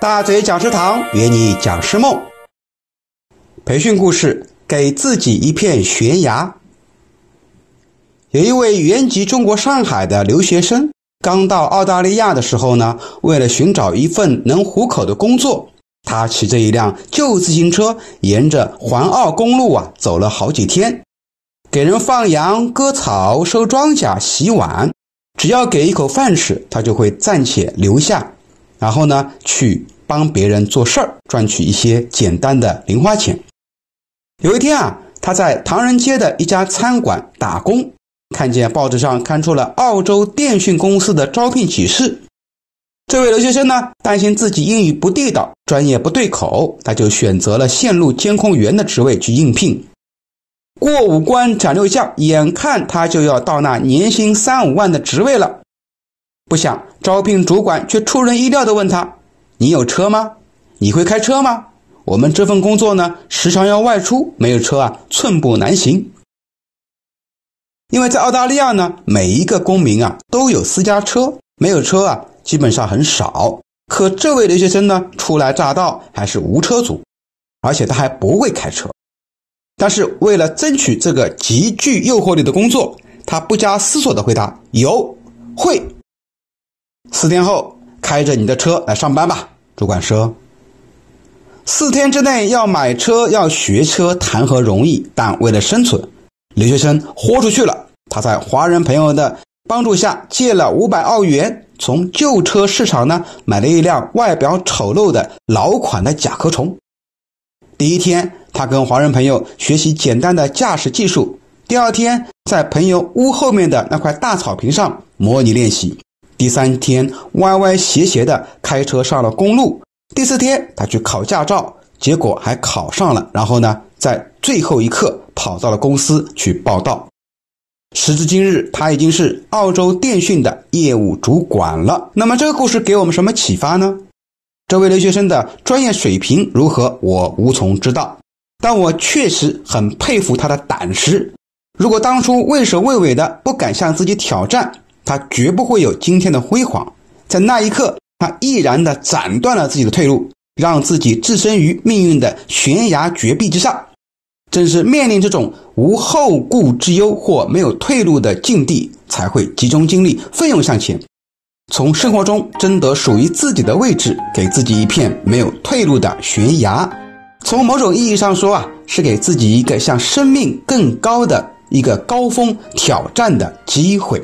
大嘴讲师堂圆你讲师梦。培训故事：给自己一片悬崖。有一位原籍中国上海的留学生，刚到澳大利亚的时候呢，为了寻找一份能糊口的工作，他骑着一辆旧自行车，沿着环澳公路啊走了好几天，给人放羊、割草、收庄稼、洗碗，只要给一口饭吃，他就会暂且留下。然后呢，去帮别人做事儿，赚取一些简单的零花钱。有一天啊，他在唐人街的一家餐馆打工，看见报纸上刊出了澳洲电讯公司的招聘启事。这位留学生呢，担心自己英语不地道，专业不对口，他就选择了线路监控员的职位去应聘。过五关斩六将，眼看他就要到那年薪三五万的职位了。不想，招聘主管却出人意料地问他：“你有车吗？你会开车吗？我们这份工作呢，时常要外出，没有车啊，寸步难行。”因为在澳大利亚呢，每一个公民啊都有私家车，没有车啊基本上很少。可这位留学生呢，初来乍到，还是无车族，而且他还不会开车。但是为了争取这个极具诱惑力的工作，他不加思索地回答：“有，会。”四天后，开着你的车来上班吧。主管说：“四天之内要买车、要学车，谈何容易？但为了生存，留学生豁出去了。他在华人朋友的帮助下，借了五百澳元，从旧车市场呢买了一辆外表丑陋的老款的甲壳虫。第一天，他跟华人朋友学习简单的驾驶技术；第二天，在朋友屋后面的那块大草坪上模拟练习。”第三天，歪歪斜斜的开车上了公路。第四天，他去考驾照，结果还考上了。然后呢，在最后一刻跑到了公司去报道。时至今日，他已经是澳洲电讯的业务主管了。那么，这个故事给我们什么启发呢？这位留学生的专业水平如何，我无从知道。但我确实很佩服他的胆识。如果当初畏首畏尾的，不敢向自己挑战。他绝不会有今天的辉煌。在那一刻，他毅然地斩断了自己的退路，让自己置身于命运的悬崖绝壁之上。正是面临这种无后顾之忧或没有退路的境地，才会集中精力奋勇向前，从生活中争得属于自己的位置，给自己一片没有退路的悬崖。从某种意义上说啊，是给自己一个向生命更高的一个高峰挑战的机会。